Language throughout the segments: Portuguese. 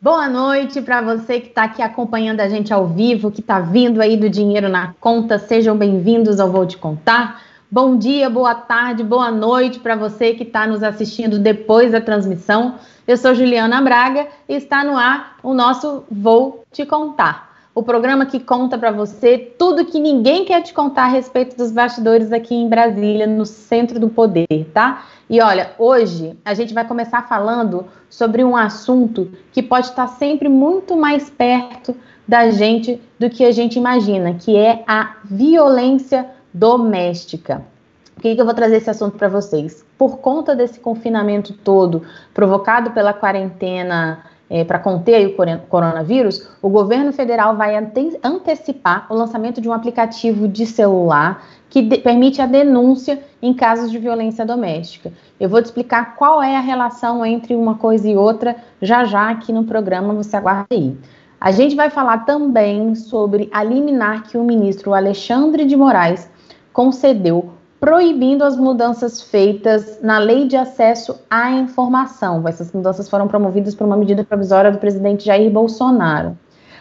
Boa noite para você que está aqui acompanhando a gente ao vivo, que está vindo aí do Dinheiro na Conta. Sejam bem-vindos ao Vou Te Contar. Bom dia, boa tarde, boa noite para você que está nos assistindo depois da transmissão. Eu sou Juliana Braga e está no ar o nosso Vou Te Contar o programa que conta para você tudo que ninguém quer te contar a respeito dos bastidores aqui em Brasília, no centro do poder, tá? E olha, hoje a gente vai começar falando sobre um assunto que pode estar sempre muito mais perto da gente do que a gente imagina, que é a violência doméstica. Por que, que eu vou trazer esse assunto para vocês? Por conta desse confinamento todo provocado pela quarentena é, para conter o coronavírus, o governo federal vai ante antecipar o lançamento de um aplicativo de celular que permite a denúncia em casos de violência doméstica. Eu vou te explicar qual é a relação entre uma coisa e outra já já aqui no programa, você aguarda aí. A gente vai falar também sobre a liminar que o ministro Alexandre de Moraes concedeu proibindo as mudanças feitas na lei de acesso à informação. Essas mudanças foram promovidas por uma medida provisória do presidente Jair Bolsonaro.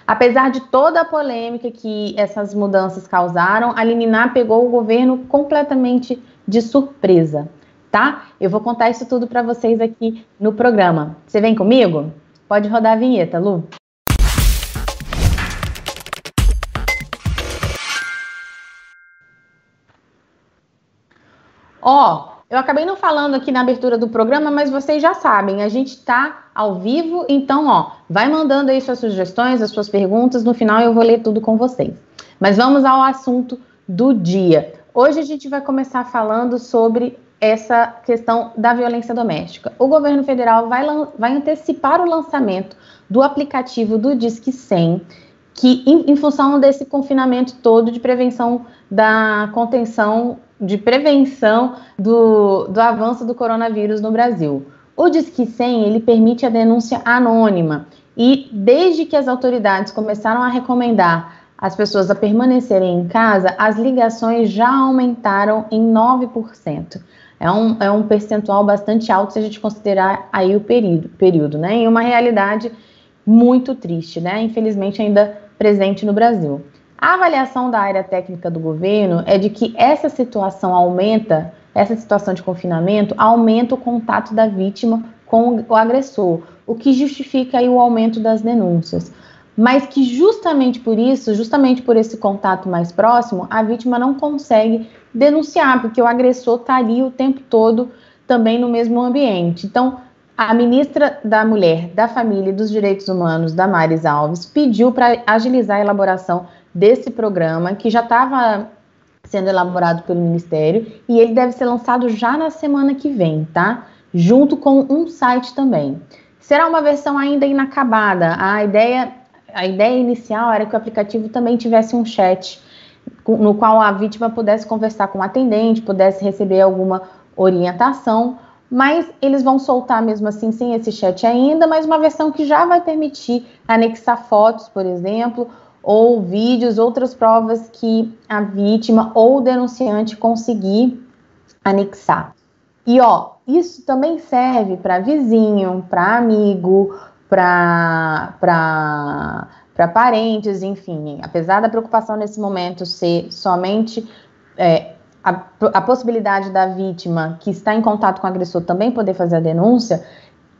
Apesar de toda a polêmica que essas mudanças causaram, a liminar pegou o governo completamente de surpresa, tá? Eu vou contar isso tudo para vocês aqui no programa. Você vem comigo? Pode rodar a vinheta, Lu. Ó, eu acabei não falando aqui na abertura do programa, mas vocês já sabem, a gente está ao vivo, então, ó, vai mandando aí suas sugestões, as suas perguntas, no final eu vou ler tudo com vocês. Mas vamos ao assunto do dia. Hoje a gente vai começar falando sobre essa questão da violência doméstica. O governo federal vai, vai antecipar o lançamento do aplicativo do Disque 100, que em, em função desse confinamento todo de prevenção da contenção de prevenção do, do avanço do coronavírus no Brasil. O Disque 100 ele permite a denúncia anônima e desde que as autoridades começaram a recomendar as pessoas a permanecerem em casa, as ligações já aumentaram em 9%. É um, é um percentual bastante alto se a gente considerar aí o período, período né? Em uma realidade muito triste, né? Infelizmente ainda presente no Brasil. A avaliação da área técnica do governo é de que essa situação aumenta, essa situação de confinamento aumenta o contato da vítima com o agressor, o que justifica aí o aumento das denúncias. Mas que justamente por isso, justamente por esse contato mais próximo, a vítima não consegue denunciar, porque o agressor está ali o tempo todo também no mesmo ambiente. Então, a ministra da Mulher, da Família e dos Direitos Humanos, Damares Alves, pediu para agilizar a elaboração desse programa, que já estava sendo elaborado pelo Ministério, e ele deve ser lançado já na semana que vem, tá? Junto com um site também. Será uma versão ainda inacabada. A ideia, a ideia inicial era que o aplicativo também tivesse um chat no qual a vítima pudesse conversar com o atendente, pudesse receber alguma orientação, mas eles vão soltar mesmo assim sem esse chat ainda, mas uma versão que já vai permitir anexar fotos, por exemplo, ou vídeos, outras provas que a vítima ou o denunciante conseguir anexar. E ó, isso também serve para vizinho, para amigo, para parentes, enfim. Apesar da preocupação nesse momento ser somente é, a, a possibilidade da vítima que está em contato com o agressor também poder fazer a denúncia,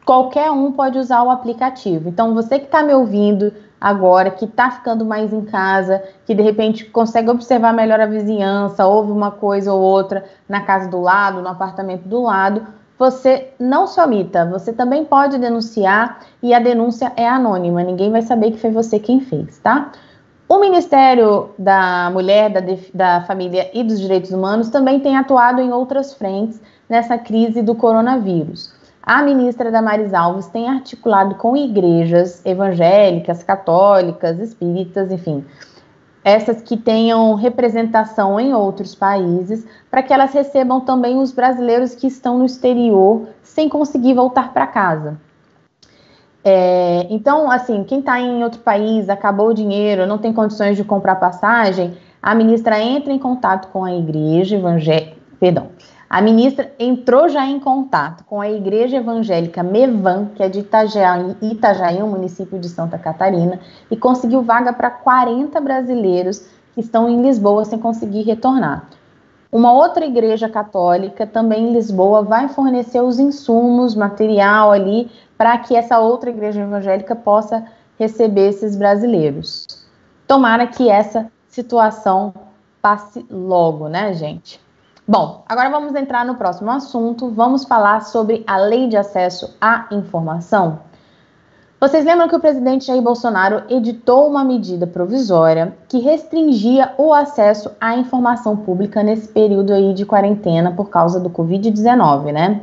qualquer um pode usar o aplicativo. Então, você que está me ouvindo, agora, que está ficando mais em casa, que de repente consegue observar melhor a vizinhança, ouve uma coisa ou outra na casa do lado, no apartamento do lado, você não se omita, você também pode denunciar e a denúncia é anônima, ninguém vai saber que foi você quem fez, tá? O Ministério da Mulher, da, da Família e dos Direitos Humanos também tem atuado em outras frentes nessa crise do coronavírus. A ministra Damares Alves tem articulado com igrejas evangélicas, católicas, espíritas, enfim, essas que tenham representação em outros países, para que elas recebam também os brasileiros que estão no exterior sem conseguir voltar para casa. É, então, assim, quem está em outro país, acabou o dinheiro, não tem condições de comprar passagem, a ministra entra em contato com a igreja evangélica, perdão, A ministra entrou já em contato com a Igreja Evangélica Mevan, que é de Itajaí, Itajaí, um município de Santa Catarina, e conseguiu vaga para 40 brasileiros que estão em Lisboa sem conseguir retornar. Uma outra igreja católica, também em Lisboa, vai fornecer os insumos, material ali, para que essa outra igreja evangélica possa receber esses brasileiros. Tomara que essa situação passe logo, né, gente? Bom, agora vamos entrar no próximo assunto. Vamos falar sobre a Lei de Acesso à Informação. Vocês lembram que o presidente Jair Bolsonaro editou uma medida provisória que restringia o acesso à informação pública nesse período aí de quarentena por causa do Covid-19, né?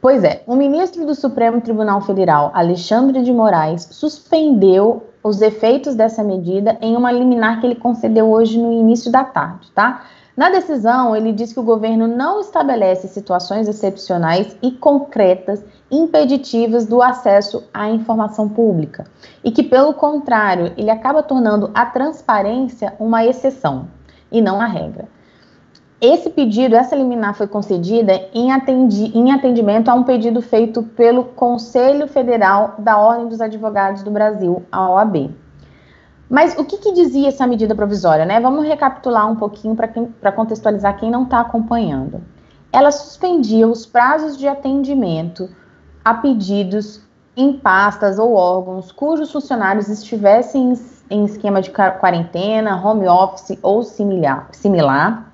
Pois é, o ministro do Supremo Tribunal Federal, Alexandre de Moraes, suspendeu os efeitos dessa medida em uma liminar que ele concedeu hoje no início da tarde, tá? Na decisão, ele diz que o governo não estabelece situações excepcionais e concretas impeditivas do acesso à informação pública e que, pelo contrário, ele acaba tornando a transparência uma exceção e não a regra. Esse pedido, essa liminar foi concedida em, atendi, em atendimento a um pedido feito pelo Conselho Federal da Ordem dos Advogados do Brasil, a OAB. Mas o que, que, dizia essa medida provisória, né? Vamos recapitular um pouquinho para contextualizar quem não está acompanhando. Ela suspendia os prazos de atendimento a pedidos em pastas ou órgãos cujos funcionários estivessem em esquema de quarentena, home office ou similar, similar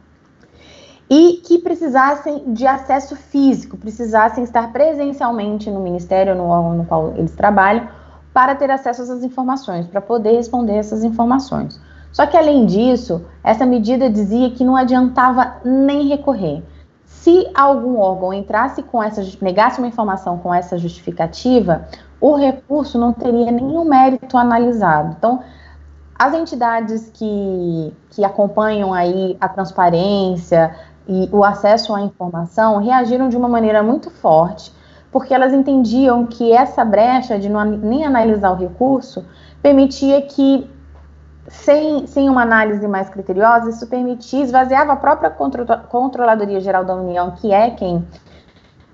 e que precisassem de acesso físico, precisassem estar presencialmente no ministério, no órgão no qual eles trabalham, para ter acesso a essas informações, para poder responder essas informações. Só que além disso, essa medida dizia que não adiantava nem recorrer. Se algum órgão entrasse com essa negasse uma informação com essa justificativa, o recurso não teria nenhum mérito analisado. Então, as entidades que, que acompanham aí a transparência e o acesso à informação reagiram de uma maneira muito forte porque elas entendiam que essa brecha de não, nem analisar o recurso permitia que, sem, sem uma análise mais criteriosa, isso permitia, esvaziava a própria Controladoria Geral da União, que é quem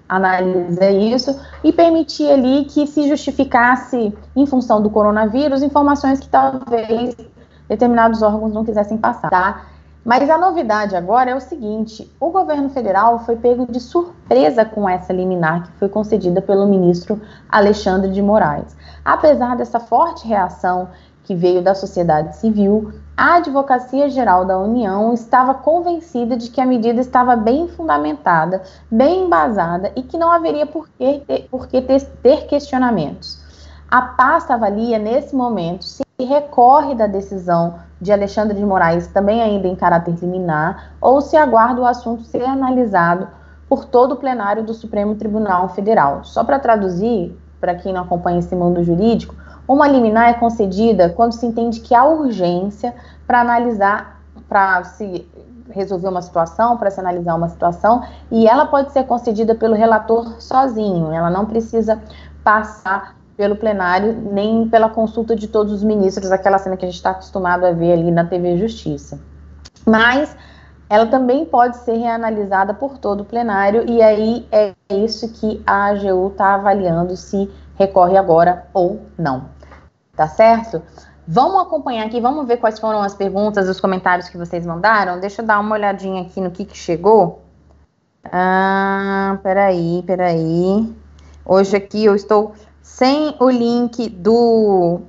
analisa isso, e permitia ali que se justificasse, em função do coronavírus, informações que talvez determinados órgãos não quisessem passar, tá? Mas a novidade agora é o seguinte: o governo federal foi pego de surpresa com essa liminar que foi concedida pelo ministro Alexandre de Moraes. Apesar dessa forte reação que veio da sociedade civil, a Advocacia Geral da União estava convencida de que a medida estava bem fundamentada, bem embasada e que não haveria por que ter, por que ter, ter questionamentos. A pasta avalia nesse momento se recorre da decisão de Alexandre de Moraes, também ainda em caráter liminar, ou se aguarda o assunto ser analisado por todo o plenário do Supremo Tribunal Federal. Só para traduzir, para quem não acompanha esse mundo jurídico, uma liminar é concedida quando se entende que há urgência para analisar, para se resolver uma situação, para se analisar uma situação, e ela pode ser concedida pelo relator sozinho, ela não precisa passar pelo plenário, nem pela consulta de todos os ministros, aquela cena que a gente está acostumado a ver ali na TV Justiça. Mas ela também pode ser reanalisada por todo o plenário, e aí é isso que a AGU está avaliando se recorre agora ou não. Tá certo? Vamos acompanhar aqui, vamos ver quais foram as perguntas, os comentários que vocês mandaram. Deixa eu dar uma olhadinha aqui no que, que chegou. Ah, peraí, peraí. Hoje aqui eu estou sem o link do,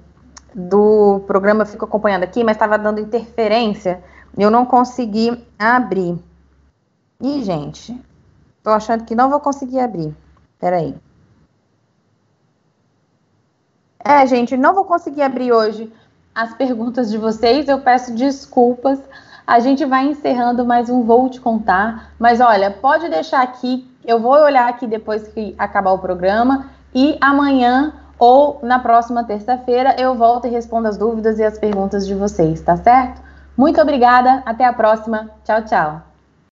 do programa, eu fico acompanhando aqui, mas estava dando interferência, eu não consegui abrir. Ih, gente, tô achando que não vou conseguir abrir. Peraí. É, gente, não vou conseguir abrir hoje as perguntas de vocês, eu peço desculpas. A gente vai encerrando mais um Vou Te Contar, mas olha, pode deixar aqui, eu vou olhar aqui depois que acabar o programa e amanhã ou na próxima terça-feira eu volto e respondo as dúvidas e as perguntas de vocês, tá certo? Muito obrigada, até a próxima. Tchau, tchau.